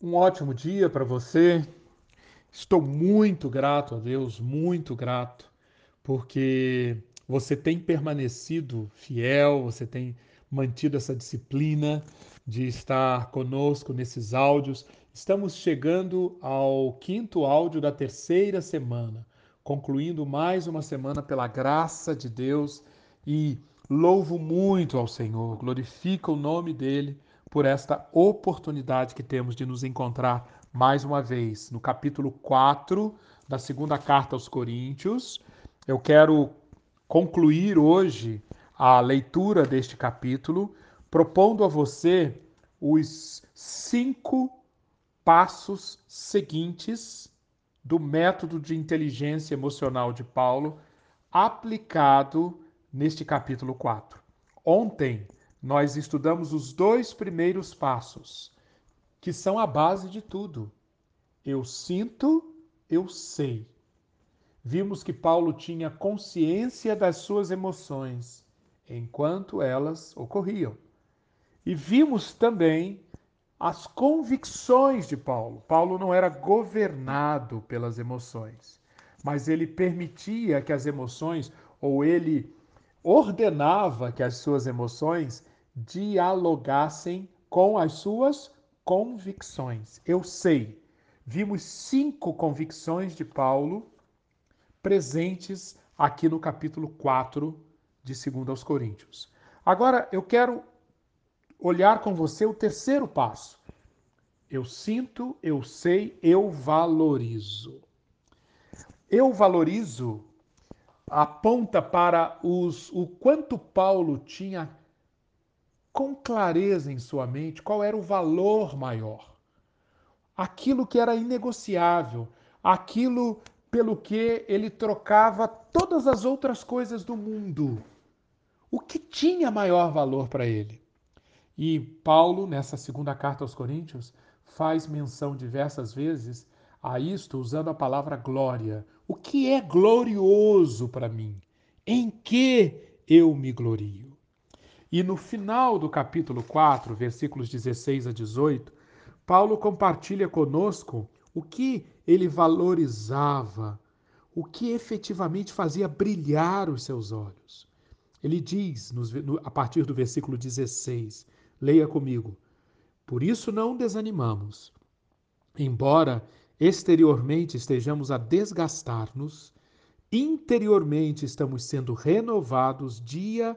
Um ótimo dia para você. Estou muito grato a Deus, muito grato, porque você tem permanecido fiel, você tem mantido essa disciplina de estar conosco nesses áudios. Estamos chegando ao quinto áudio da terceira semana, concluindo mais uma semana pela graça de Deus e louvo muito ao Senhor, glorifico o nome dele por esta oportunidade que temos de nos encontrar mais uma vez no capítulo 4 da segunda carta aos Coríntios. Eu quero concluir hoje a leitura deste capítulo, propondo a você os cinco passos seguintes do método de inteligência emocional de Paulo aplicado neste capítulo 4. Ontem nós estudamos os dois primeiros passos, que são a base de tudo. Eu sinto, eu sei. Vimos que Paulo tinha consciência das suas emoções enquanto elas ocorriam. E vimos também as convicções de Paulo. Paulo não era governado pelas emoções, mas ele permitia que as emoções, ou ele ordenava que as suas emoções dialogassem com as suas convicções. Eu sei. Vimos cinco convicções de Paulo presentes aqui no capítulo 4 de 2 aos Coríntios. Agora eu quero olhar com você o terceiro passo. Eu sinto, eu sei, eu valorizo. Eu valorizo aponta para os, o quanto Paulo tinha com clareza em sua mente qual era o valor maior. Aquilo que era inegociável, aquilo pelo que ele trocava todas as outras coisas do mundo. O que tinha maior valor para ele? E Paulo, nessa segunda carta aos Coríntios, faz menção diversas vezes a isto usando a palavra glória. O que é glorioso para mim? Em que eu me glorio? E no final do capítulo 4, versículos 16 a 18, Paulo compartilha conosco o que ele valorizava, o que efetivamente fazia brilhar os seus olhos. Ele diz, a partir do versículo 16, leia comigo: Por isso não desanimamos, embora exteriormente estejamos a desgastar-nos, interiormente estamos sendo renovados dia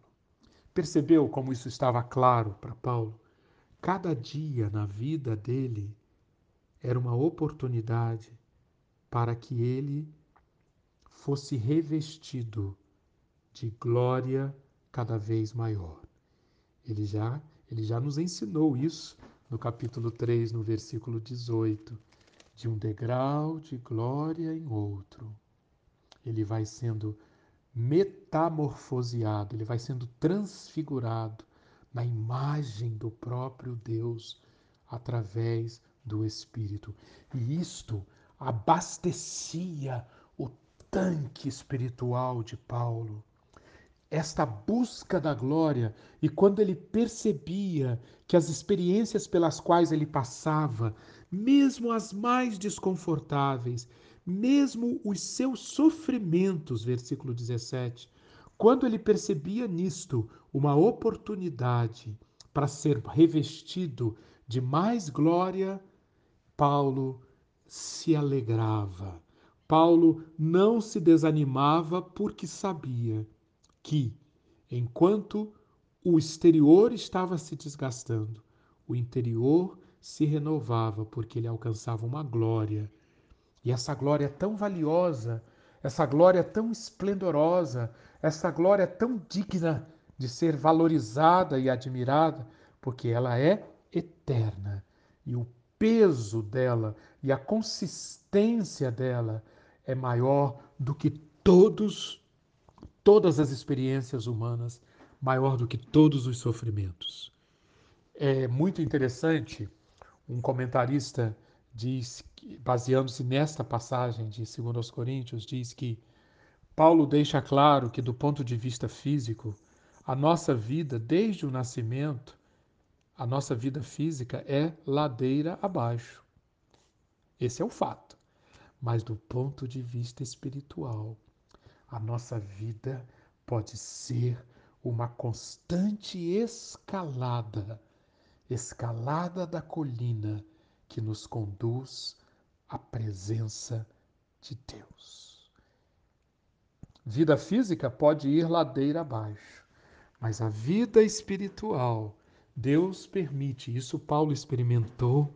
Percebeu como isso estava claro para Paulo? Cada dia na vida dele era uma oportunidade para que ele fosse revestido de glória cada vez maior. Ele já, ele já nos ensinou isso no capítulo 3, no versículo 18, de um degrau de glória em outro. Ele vai sendo metamorfoseado, ele vai sendo transfigurado na imagem do próprio Deus através do Espírito. E isto abastecia o tanque espiritual de Paulo. Esta busca da glória, e quando ele percebia que as experiências pelas quais ele passava, mesmo as mais desconfortáveis, mesmo os seus sofrimentos, versículo 17, quando ele percebia nisto uma oportunidade para ser revestido de mais glória, Paulo se alegrava. Paulo não se desanimava porque sabia que, enquanto o exterior estava se desgastando, o interior se renovava porque ele alcançava uma glória e essa glória tão valiosa, essa glória tão esplendorosa, essa glória tão digna de ser valorizada e admirada, porque ela é eterna. E o peso dela e a consistência dela é maior do que todos todas as experiências humanas, maior do que todos os sofrimentos. É muito interessante, um comentarista diz, baseando-se nesta passagem de 2 Coríntios, diz que Paulo deixa claro que, do ponto de vista físico, a nossa vida, desde o nascimento, a nossa vida física é ladeira abaixo. Esse é o fato. Mas do ponto de vista espiritual, a nossa vida pode ser uma constante escalada escalada da colina que nos conduz à presença de Deus. Vida física pode ir ladeira abaixo, mas a vida espiritual, Deus permite, isso Paulo experimentou,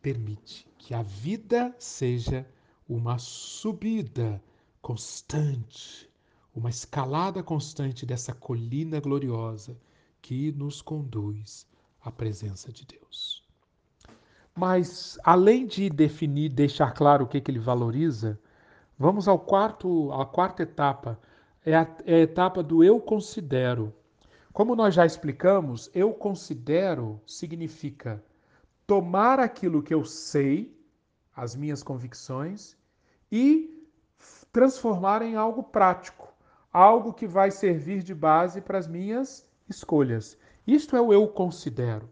permite que a vida seja uma subida constante, uma escalada constante dessa colina gloriosa que nos conduz à presença de Deus. Mas, além de definir, deixar claro o que, que ele valoriza, vamos ao quarto, à quarta etapa. É a, é a etapa do eu considero. Como nós já explicamos, eu considero significa tomar aquilo que eu sei, as minhas convicções, e transformar em algo prático, algo que vai servir de base para as minhas escolhas. Isto é o eu considero.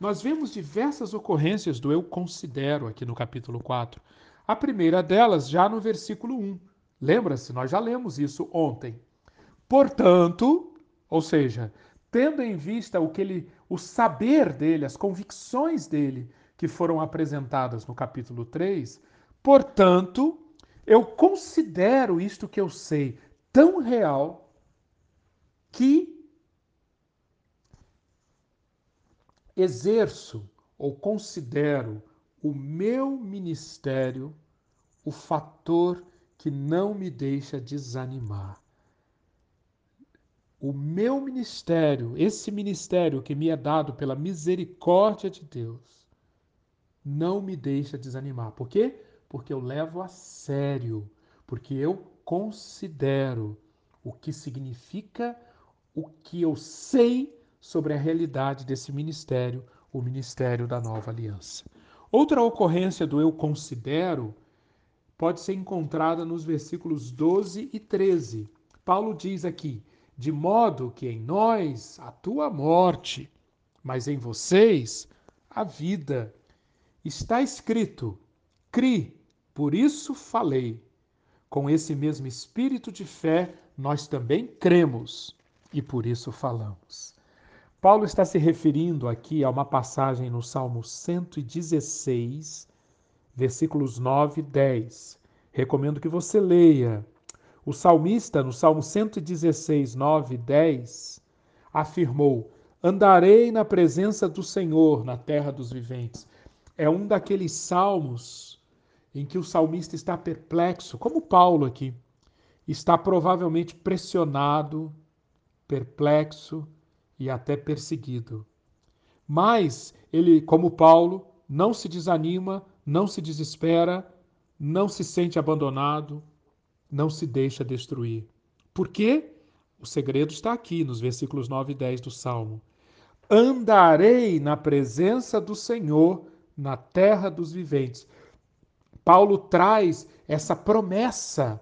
Nós vemos diversas ocorrências do eu considero aqui no capítulo 4. A primeira delas já no versículo 1. Lembra-se, nós já lemos isso ontem. Portanto, ou seja, tendo em vista o que ele, o saber dele, as convicções dele que foram apresentadas no capítulo 3, portanto, eu considero isto que eu sei tão real que exerço ou considero o meu ministério o fator que não me deixa desanimar. O meu ministério, esse ministério que me é dado pela misericórdia de Deus, não me deixa desanimar. Por quê? Porque eu levo a sério, porque eu considero o que significa o que eu sei sobre a realidade desse ministério, o ministério da nova aliança. Outra ocorrência do eu considero pode ser encontrada nos versículos 12 e 13. Paulo diz aqui: de modo que em nós a morte, mas em vocês a vida. Está escrito: cri, por isso falei. Com esse mesmo espírito de fé, nós também cremos e por isso falamos. Paulo está se referindo aqui a uma passagem no Salmo 116, versículos 9 e 10. Recomendo que você leia. O salmista, no Salmo 116, 9 e 10, afirmou: Andarei na presença do Senhor na terra dos viventes. É um daqueles salmos em que o salmista está perplexo, como Paulo aqui. Está provavelmente pressionado, perplexo, e até perseguido. Mas ele, como Paulo, não se desanima, não se desespera, não se sente abandonado, não se deixa destruir. Por quê? O segredo está aqui nos versículos 9 e 10 do Salmo. Andarei na presença do Senhor na terra dos viventes. Paulo traz essa promessa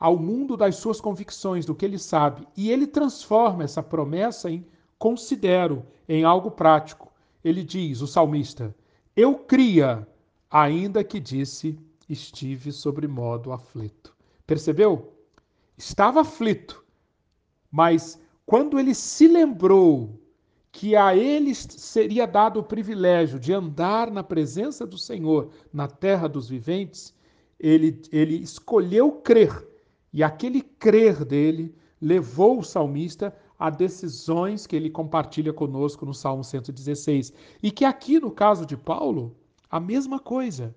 ao mundo das suas convicções, do que ele sabe, e ele transforma essa promessa em considero, em algo prático. Ele diz, o salmista: Eu cria, ainda que disse, estive sobre modo aflito. Percebeu? Estava aflito, mas quando ele se lembrou que a ele seria dado o privilégio de andar na presença do Senhor na terra dos viventes, ele, ele escolheu crer e aquele crer dele levou o salmista a decisões que ele compartilha conosco no Salmo 116. E que aqui, no caso de Paulo, a mesma coisa.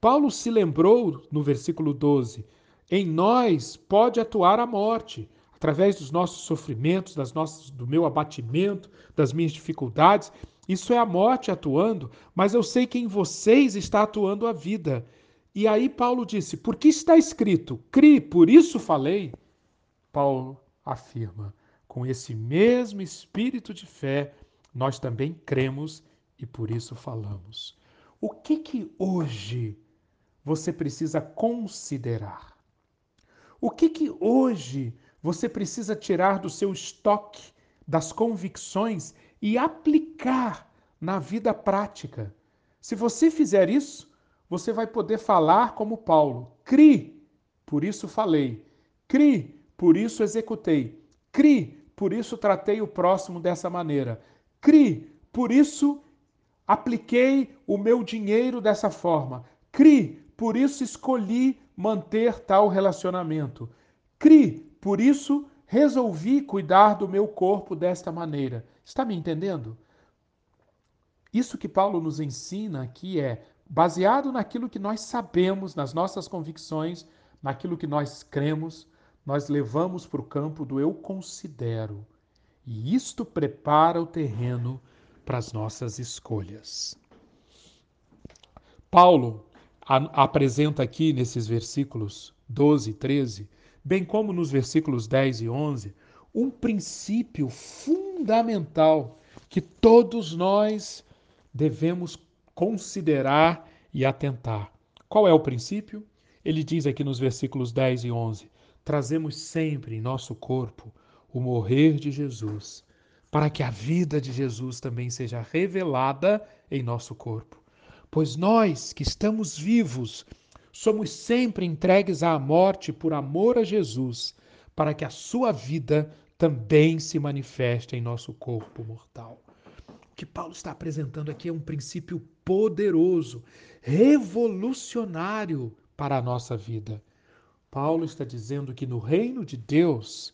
Paulo se lembrou no versículo 12: em nós pode atuar a morte, através dos nossos sofrimentos, das nossas, do meu abatimento, das minhas dificuldades. Isso é a morte atuando, mas eu sei que em vocês está atuando a vida. E aí Paulo disse: Porque está escrito, cri, por isso falei. Paulo afirma: com esse mesmo espírito de fé, nós também cremos e por isso falamos. O que que hoje você precisa considerar? O que que hoje você precisa tirar do seu estoque das convicções e aplicar na vida prática? Se você fizer isso, você vai poder falar como Paulo: cri, por isso falei, cri, por isso executei, cri, por isso tratei o próximo dessa maneira, cri, por isso apliquei o meu dinheiro dessa forma, cri, por isso escolhi manter tal relacionamento, cri, por isso resolvi cuidar do meu corpo desta maneira. Está me entendendo? Isso que Paulo nos ensina aqui é baseado naquilo que nós sabemos, nas nossas convicções, naquilo que nós cremos, nós levamos para o campo do eu considero. E isto prepara o terreno para as nossas escolhas. Paulo apresenta aqui nesses versículos 12 e 13, bem como nos versículos 10 e 11, um princípio fundamental que todos nós devemos considerar e atentar. Qual é o princípio? Ele diz aqui nos versículos 10 e 11: Trazemos sempre em nosso corpo o morrer de Jesus, para que a vida de Jesus também seja revelada em nosso corpo. Pois nós que estamos vivos, somos sempre entregues à morte por amor a Jesus, para que a sua vida também se manifeste em nosso corpo mortal. O que Paulo está apresentando aqui é um princípio poderoso, revolucionário para a nossa vida. Paulo está dizendo que no reino de Deus,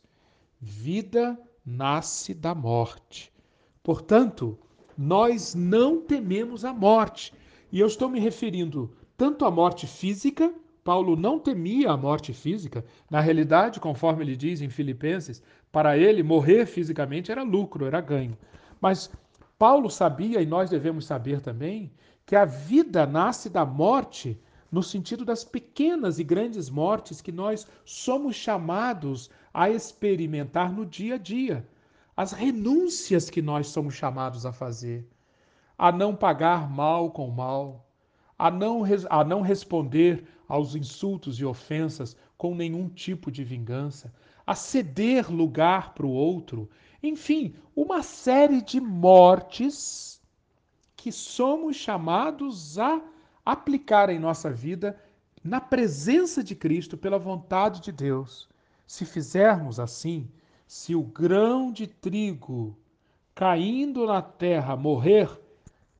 vida nasce da morte. Portanto, nós não tememos a morte. E eu estou me referindo tanto à morte física, Paulo não temia a morte física. Na realidade, conforme ele diz em Filipenses, para ele morrer fisicamente era lucro, era ganho. Mas Paulo sabia, e nós devemos saber também, que a vida nasce da morte no sentido das pequenas e grandes mortes que nós somos chamados a experimentar no dia a dia. As renúncias que nós somos chamados a fazer, a não pagar mal com mal, a não, a não responder aos insultos e ofensas com nenhum tipo de vingança, a ceder lugar para o outro enfim, uma série de mortes que somos chamados a aplicar em nossa vida na presença de Cristo, pela vontade de Deus. Se fizermos assim, se o grão de trigo caindo na terra morrer,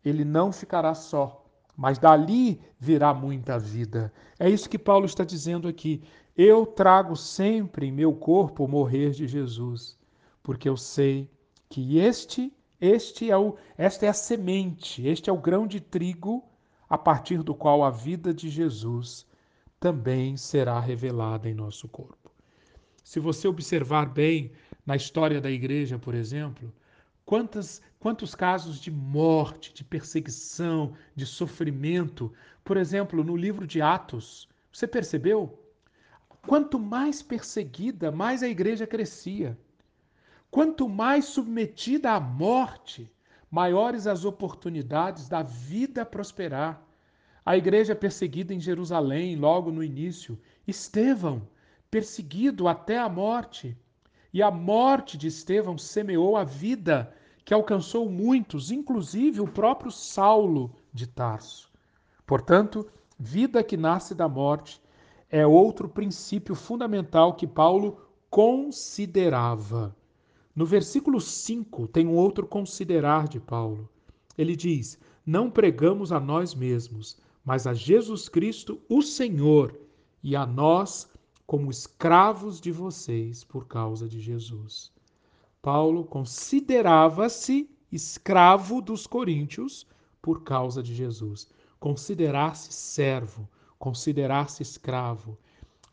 ele não ficará só, mas dali virá muita vida. É isso que Paulo está dizendo aqui. Eu trago sempre em meu corpo o morrer de Jesus porque eu sei que este, este é o, esta é a semente, este é o grão de trigo a partir do qual a vida de Jesus também será revelada em nosso corpo. Se você observar bem na história da igreja, por exemplo, quantas, quantos casos de morte, de perseguição, de sofrimento, por exemplo, no livro de Atos, você percebeu? Quanto mais perseguida, mais a igreja crescia. Quanto mais submetida à morte, maiores as oportunidades da vida prosperar. A igreja perseguida em Jerusalém, logo no início, Estevão, perseguido até a morte. E a morte de Estevão semeou a vida que alcançou muitos, inclusive o próprio Saulo de Tarso. Portanto, vida que nasce da morte é outro princípio fundamental que Paulo considerava. No versículo 5 tem um outro considerar de Paulo. Ele diz: Não pregamos a nós mesmos, mas a Jesus Cristo, o Senhor, e a nós como escravos de vocês por causa de Jesus. Paulo considerava-se escravo dos coríntios por causa de Jesus. Considerar-se servo, considerar-se escravo.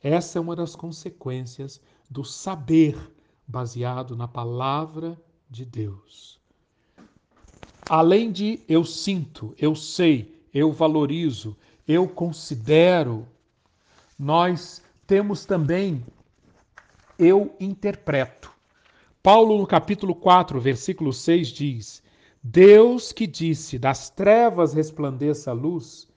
Essa é uma das consequências do saber baseado na palavra de Deus. além de eu sinto, eu sei, eu valorizo, eu considero, nós temos também eu interpreto. Paulo, no capítulo 4, versículo 6, diz: Deus que disse: Das trevas resplandeça a luz,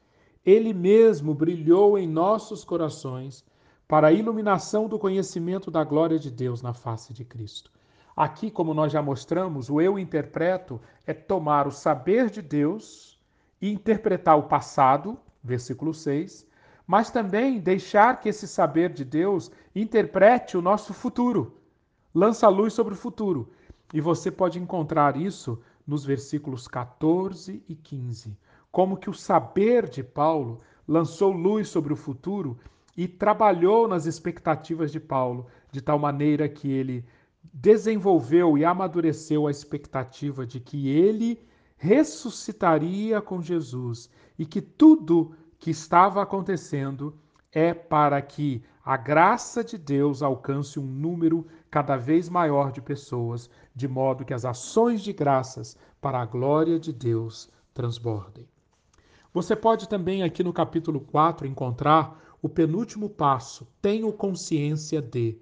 ele mesmo brilhou em nossos corações para a iluminação do conhecimento da glória de Deus na face de Cristo. Aqui, como nós já mostramos, o eu interpreto é tomar o saber de Deus e interpretar o passado, versículo 6, mas também deixar que esse saber de Deus interprete o nosso futuro, lança luz sobre o futuro. E você pode encontrar isso nos versículos 14 e 15. Como que o saber de Paulo lançou luz sobre o futuro e trabalhou nas expectativas de Paulo, de tal maneira que ele desenvolveu e amadureceu a expectativa de que ele ressuscitaria com Jesus e que tudo que estava acontecendo é para que a graça de Deus alcance um número cada vez maior de pessoas, de modo que as ações de graças para a glória de Deus transbordem. Você pode também aqui no capítulo 4 encontrar o penúltimo passo, tenho consciência de.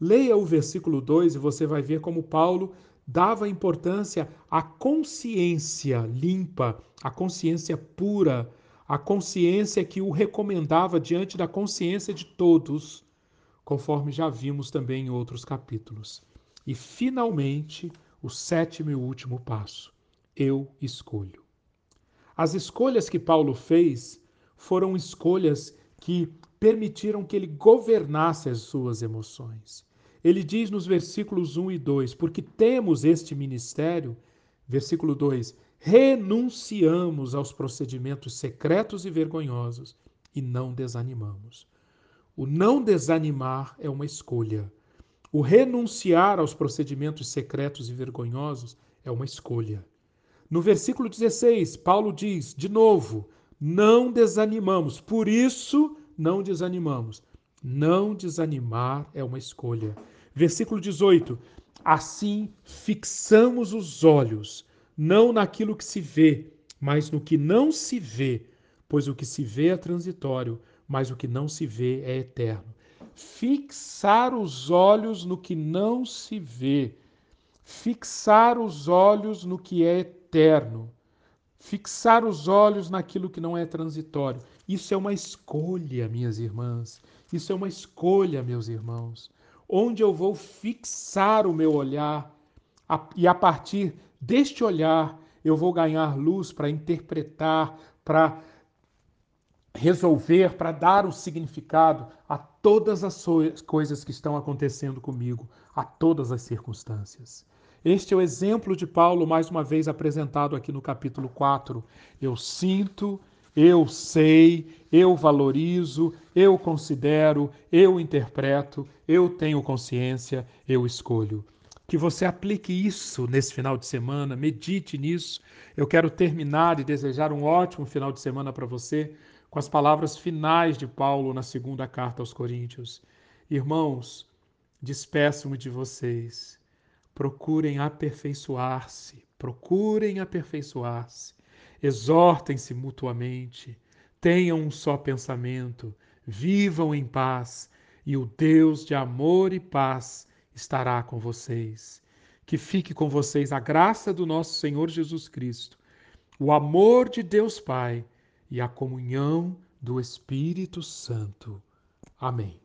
Leia o versículo 2 e você vai ver como Paulo dava importância à consciência limpa, à consciência pura, à consciência que o recomendava diante da consciência de todos, conforme já vimos também em outros capítulos. E, finalmente, o sétimo e último passo: eu escolho. As escolhas que Paulo fez foram escolhas que permitiram que ele governasse as suas emoções. Ele diz nos versículos 1 e 2: Porque temos este ministério, versículo 2: renunciamos aos procedimentos secretos e vergonhosos e não desanimamos. O não desanimar é uma escolha. O renunciar aos procedimentos secretos e vergonhosos é uma escolha. No versículo 16, Paulo diz, de novo, não desanimamos. Por isso, não desanimamos. Não desanimar é uma escolha. Versículo 18: Assim fixamos os olhos, não naquilo que se vê, mas no que não se vê, pois o que se vê é transitório, mas o que não se vê é eterno. Fixar os olhos no que não se vê, fixar os olhos no que é eterno fixar os olhos naquilo que não é transitório. Isso é uma escolha, minhas irmãs. Isso é uma escolha, meus irmãos. Onde eu vou fixar o meu olhar e a partir deste olhar eu vou ganhar luz para interpretar, para resolver, para dar o significado a todas as coisas que estão acontecendo comigo, a todas as circunstâncias. Este é o exemplo de Paulo, mais uma vez apresentado aqui no capítulo 4. Eu sinto, eu sei, eu valorizo, eu considero, eu interpreto, eu tenho consciência, eu escolho. Que você aplique isso nesse final de semana, medite nisso. Eu quero terminar e desejar um ótimo final de semana para você com as palavras finais de Paulo na segunda carta aos Coríntios. Irmãos, despeço-me de vocês procurem aperfeiçoar-se, procurem aperfeiçoar-se, exortem-se mutuamente, tenham um só pensamento, vivam em paz, e o Deus de amor e paz estará com vocês. Que fique com vocês a graça do nosso Senhor Jesus Cristo, o amor de Deus Pai e a comunhão do Espírito Santo. Amém.